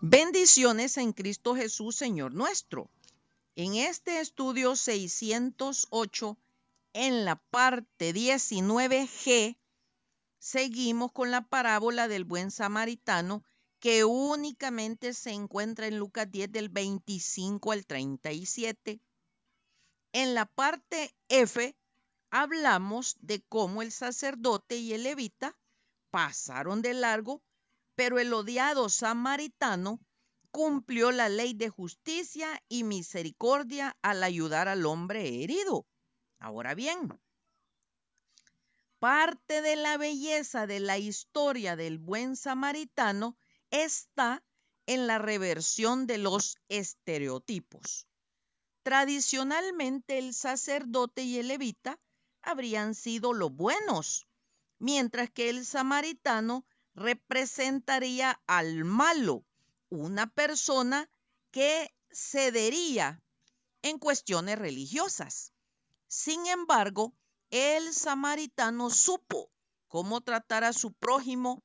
Bendiciones en Cristo Jesús, Señor nuestro. En este estudio 608, en la parte 19G, seguimos con la parábola del buen samaritano que únicamente se encuentra en Lucas 10 del 25 al 37. En la parte F hablamos de cómo el sacerdote y el levita pasaron de largo pero el odiado samaritano cumplió la ley de justicia y misericordia al ayudar al hombre herido. Ahora bien, parte de la belleza de la historia del buen samaritano está en la reversión de los estereotipos. Tradicionalmente el sacerdote y el levita habrían sido los buenos, mientras que el samaritano representaría al malo, una persona que cedería en cuestiones religiosas. Sin embargo, el samaritano supo cómo tratar a su prójimo.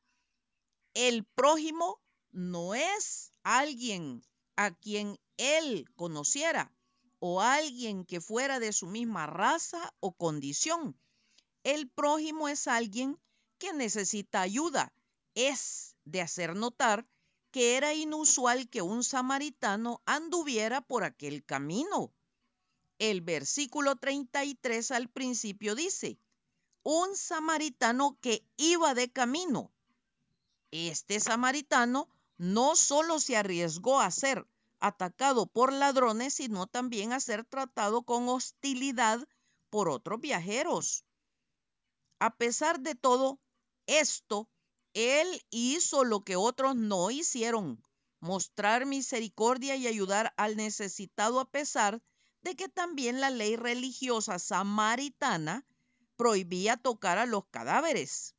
El prójimo no es alguien a quien él conociera o alguien que fuera de su misma raza o condición. El prójimo es alguien que necesita ayuda es de hacer notar que era inusual que un samaritano anduviera por aquel camino. El versículo 33 al principio dice, un samaritano que iba de camino. Este samaritano no solo se arriesgó a ser atacado por ladrones, sino también a ser tratado con hostilidad por otros viajeros. A pesar de todo esto, él hizo lo que otros no hicieron, mostrar misericordia y ayudar al necesitado a pesar de que también la ley religiosa samaritana prohibía tocar a los cadáveres.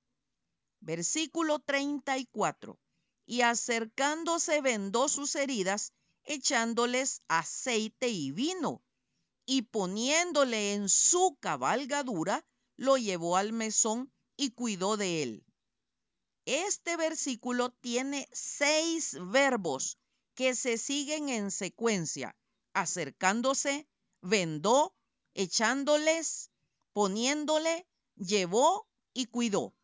Versículo 34. Y acercándose vendó sus heridas, echándoles aceite y vino, y poniéndole en su cabalgadura, lo llevó al mesón y cuidó de él. Este versículo tiene seis verbos que se siguen en secuencia, acercándose, vendó, echándoles, poniéndole, llevó y cuidó,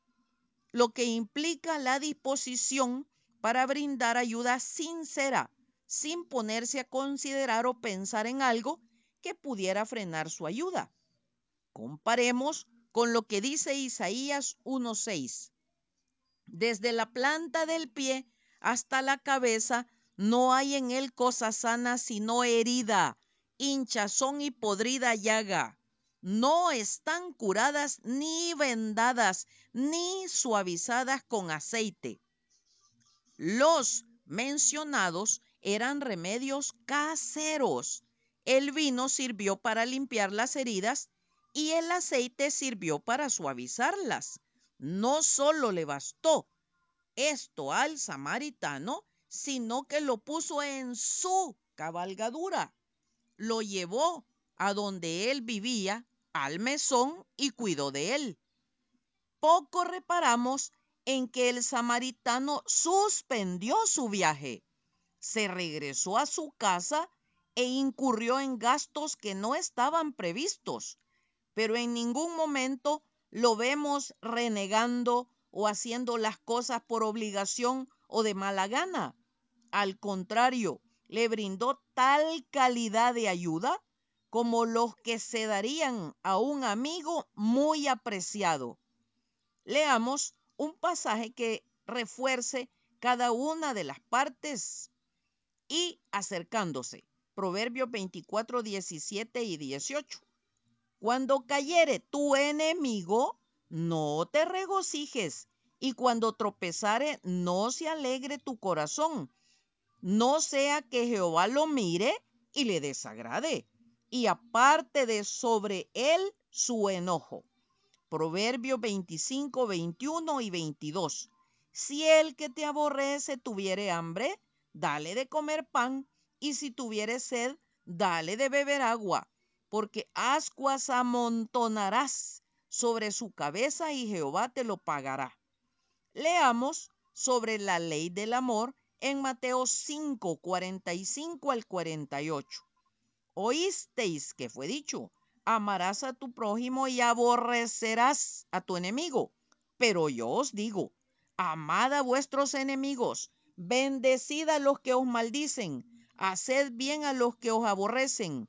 lo que implica la disposición para brindar ayuda sincera, sin ponerse a considerar o pensar en algo que pudiera frenar su ayuda. Comparemos con lo que dice Isaías 1.6. Desde la planta del pie hasta la cabeza no hay en él cosa sana sino herida, hinchazón y podrida llaga. No están curadas ni vendadas ni suavizadas con aceite. Los mencionados eran remedios caseros. El vino sirvió para limpiar las heridas y el aceite sirvió para suavizarlas. No solo le bastó esto al samaritano, sino que lo puso en su cabalgadura. Lo llevó a donde él vivía, al mesón, y cuidó de él. Poco reparamos en que el samaritano suspendió su viaje, se regresó a su casa e incurrió en gastos que no estaban previstos, pero en ningún momento lo vemos renegando o haciendo las cosas por obligación o de mala gana. Al contrario, le brindó tal calidad de ayuda como los que se darían a un amigo muy apreciado. Leamos un pasaje que refuerce cada una de las partes y acercándose. Proverbios 24, 17 y 18. Cuando cayere tu enemigo, no te regocijes, y cuando tropezare, no se alegre tu corazón. No sea que Jehová lo mire y le desagrade, y aparte de sobre él su enojo. Proverbios 25, 21 y 22. Si el que te aborrece tuviere hambre, dale de comer pan, y si tuviere sed, dale de beber agua porque ascuas amontonarás sobre su cabeza y Jehová te lo pagará. Leamos sobre la ley del amor en Mateo 5, 45 al 48. Oísteis que fue dicho, amarás a tu prójimo y aborrecerás a tu enemigo. Pero yo os digo, amad a vuestros enemigos, bendecid a los que os maldicen, haced bien a los que os aborrecen,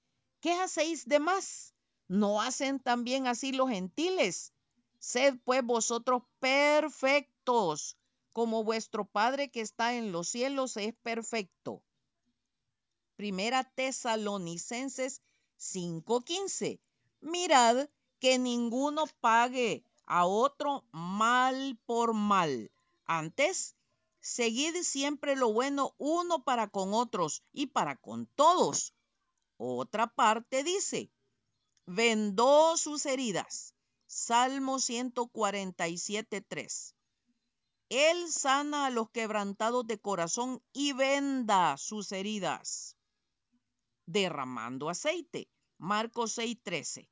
¿qué hacéis de más? ¿No hacen también así los gentiles? Sed pues vosotros perfectos, como vuestro Padre que está en los cielos es perfecto. Primera Tesalonicenses 5:15. Mirad que ninguno pague a otro mal por mal. Antes, seguid siempre lo bueno uno para con otros y para con todos. Otra parte dice, vendó sus heridas. Salmo 147.3. Él sana a los quebrantados de corazón y venda sus heridas, derramando aceite. Marcos 6:13.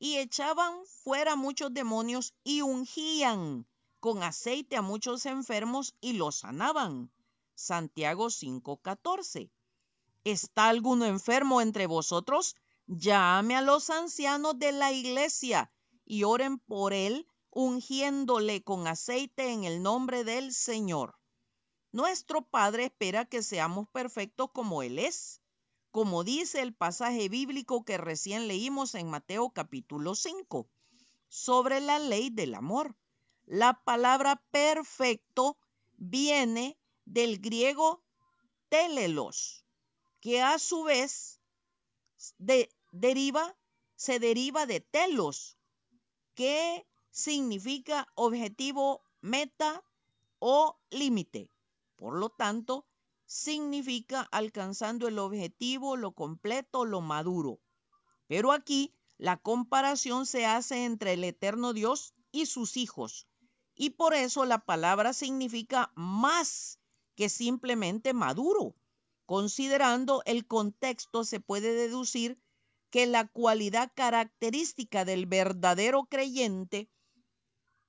Y echaban fuera muchos demonios y ungían con aceite a muchos enfermos y los sanaban. Santiago 5:14. ¿Está alguno enfermo entre vosotros? Llame a los ancianos de la iglesia y oren por él, ungiéndole con aceite en el nombre del Señor. Nuestro Padre espera que seamos perfectos como Él es, como dice el pasaje bíblico que recién leímos en Mateo capítulo 5, sobre la ley del amor. La palabra perfecto viene del griego telelos, que a su vez deriva, se deriva de telos, que significa objetivo, meta o límite. Por lo tanto, significa alcanzando el objetivo, lo completo, lo maduro. Pero aquí la comparación se hace entre el eterno Dios y sus hijos. Y por eso la palabra significa más que simplemente maduro. Considerando el contexto se puede deducir que la cualidad característica del verdadero creyente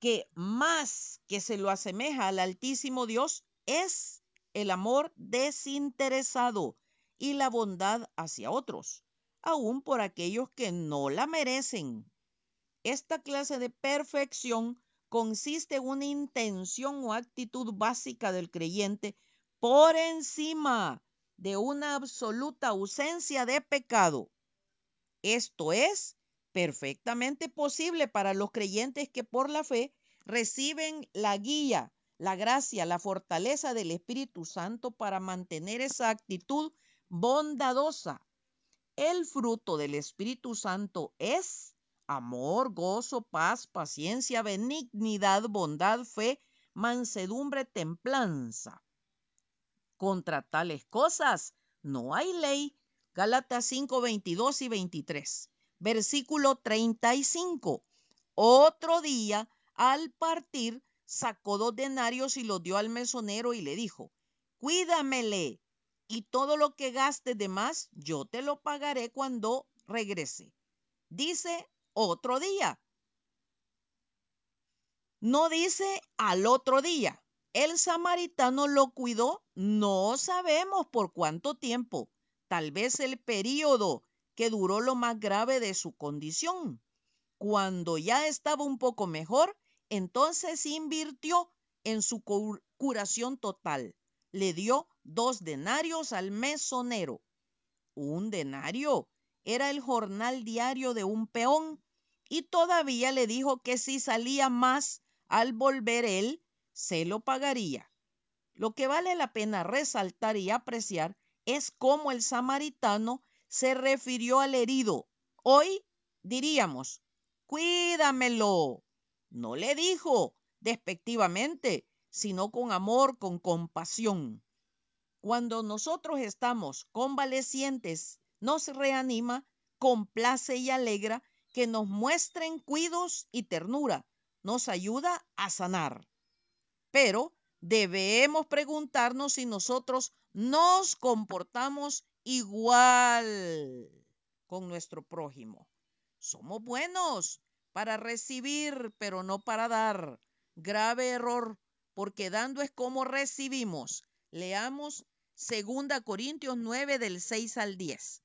que más que se lo asemeja al Altísimo Dios es el amor desinteresado y la bondad hacia otros, aun por aquellos que no la merecen. Esta clase de perfección consiste en una intención o actitud básica del creyente por encima de una absoluta ausencia de pecado. Esto es perfectamente posible para los creyentes que por la fe reciben la guía, la gracia, la fortaleza del Espíritu Santo para mantener esa actitud bondadosa. El fruto del Espíritu Santo es amor, gozo, paz, paciencia, benignidad, bondad, fe, mansedumbre, templanza. Contra tales cosas no hay ley. Gálatas 5, 22 y 23. Versículo 35. Otro día, al partir, sacó dos denarios y los dio al mesonero y le dijo, cuídamele y todo lo que gaste de más, yo te lo pagaré cuando regrese. Dice otro día. No dice al otro día. El samaritano lo cuidó, no sabemos por cuánto tiempo tal vez el periodo que duró lo más grave de su condición. Cuando ya estaba un poco mejor, entonces invirtió en su curación total. Le dio dos denarios al mesonero. Un denario era el jornal diario de un peón y todavía le dijo que si salía más al volver él, se lo pagaría. Lo que vale la pena resaltar y apreciar es cómo el samaritano se refirió al herido. Hoy diríamos, cuídamelo. No le dijo despectivamente, sino con amor, con compasión. Cuando nosotros estamos convalecientes, nos reanima, complace y alegra que nos muestren cuidos y ternura, nos ayuda a sanar. Pero debemos preguntarnos si nosotros nos comportamos igual con nuestro prójimo. Somos buenos para recibir, pero no para dar. Grave error, porque dando es como recibimos. Leamos 2 Corintios 9 del 6 al 10.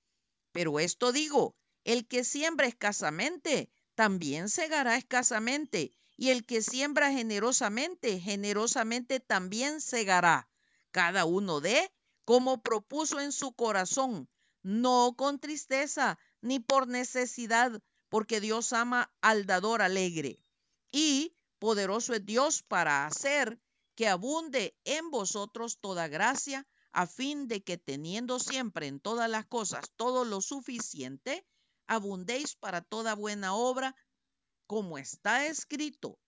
Pero esto digo, el que siembra escasamente, también segará escasamente, y el que siembra generosamente, generosamente también segará. Cada uno de como propuso en su corazón, no con tristeza ni por necesidad, porque Dios ama al dador alegre. Y poderoso es Dios para hacer que abunde en vosotros toda gracia, a fin de que teniendo siempre en todas las cosas todo lo suficiente, abundéis para toda buena obra, como está escrito.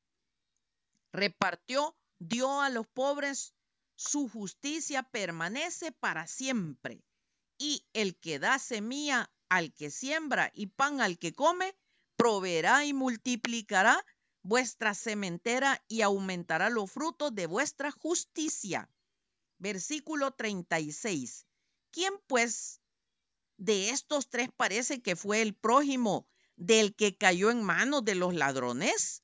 Repartió, dio a los pobres, su justicia permanece para siempre. Y el que da semilla al que siembra y pan al que come, proveerá y multiplicará vuestra sementera y aumentará los frutos de vuestra justicia. Versículo 36. ¿Quién pues de estos tres parece que fue el prójimo del que cayó en manos de los ladrones?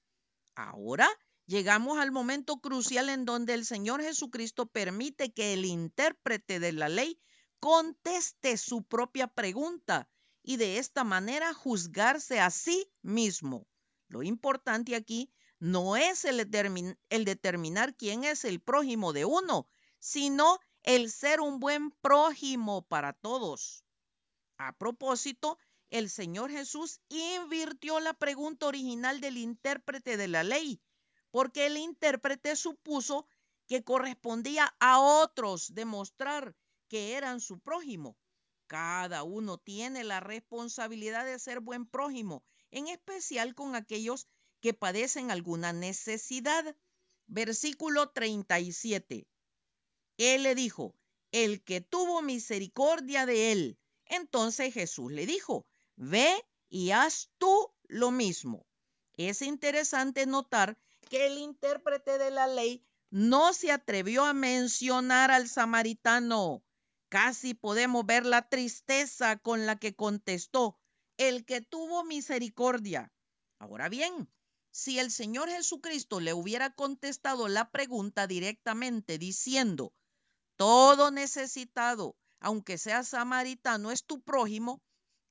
Ahora llegamos al momento crucial en donde el Señor Jesucristo permite que el intérprete de la ley conteste su propia pregunta y de esta manera juzgarse a sí mismo. Lo importante aquí no es el, el, determinar quién es el prójimo de uno, sino el ser un buen prójimo para todos. A propósito, el Señor Jesús invirtió la pregunta original del intérprete de la ley, porque el intérprete supuso que correspondía a otros demostrar que eran su prójimo. Cada uno tiene la responsabilidad de ser buen prójimo, en especial con aquellos que padecen alguna necesidad. Versículo 37. Él le dijo, el que tuvo misericordia de él entonces Jesús le dijo, ve y haz tú lo mismo. Es interesante notar que el intérprete de la ley no se atrevió a mencionar al samaritano. Casi podemos ver la tristeza con la que contestó, el que tuvo misericordia. Ahora bien, si el Señor Jesucristo le hubiera contestado la pregunta directamente diciendo, todo necesitado, aunque sea samaritano, es tu prójimo,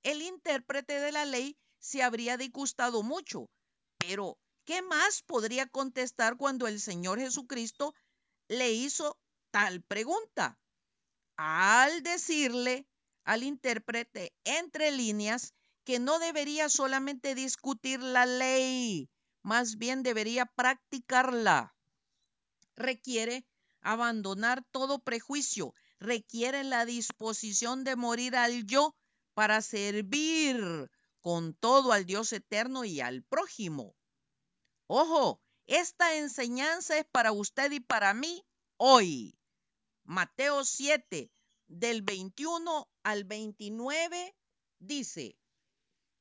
el intérprete de la ley se habría disgustado mucho. Pero, ¿qué más podría contestar cuando el Señor Jesucristo le hizo tal pregunta? Al decirle al intérprete entre líneas que no debería solamente discutir la ley, más bien debería practicarla. Requiere abandonar todo prejuicio requiere la disposición de morir al yo para servir con todo al Dios eterno y al prójimo. Ojo, esta enseñanza es para usted y para mí hoy. Mateo 7, del 21 al 29, dice,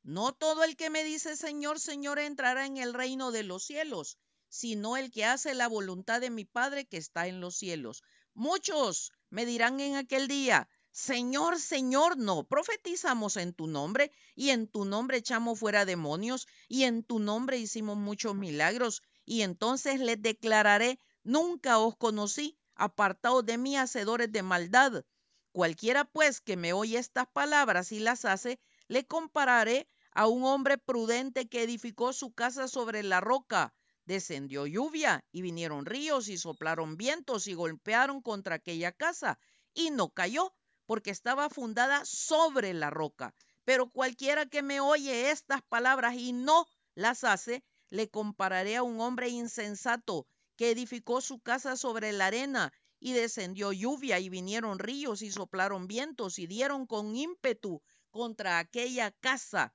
no todo el que me dice Señor, Señor entrará en el reino de los cielos, sino el que hace la voluntad de mi Padre que está en los cielos. Muchos me dirán en aquel día, Señor, Señor, no, profetizamos en tu nombre y en tu nombre echamos fuera demonios y en tu nombre hicimos muchos milagros y entonces les declararé, nunca os conocí, apartados de mí, hacedores de maldad. Cualquiera pues que me oye estas palabras y las hace, le compararé a un hombre prudente que edificó su casa sobre la roca Descendió lluvia y vinieron ríos y soplaron vientos y golpearon contra aquella casa y no cayó porque estaba fundada sobre la roca. Pero cualquiera que me oye estas palabras y no las hace, le compararé a un hombre insensato que edificó su casa sobre la arena y descendió lluvia y vinieron ríos y soplaron vientos y dieron con ímpetu contra aquella casa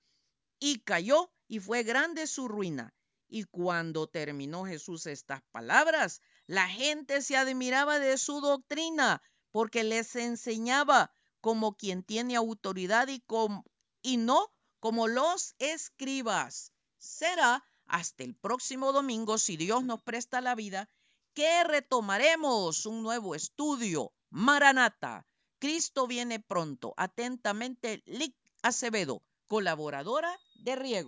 y cayó y fue grande su ruina. Y cuando terminó Jesús estas palabras, la gente se admiraba de su doctrina, porque les enseñaba como quien tiene autoridad y, no como los escribas. Será hasta el próximo domingo, si Dios nos presta la vida, que retomaremos un nuevo estudio. Maranata, Cristo viene pronto. Atentamente, Lic Acevedo, colaboradora de Riego.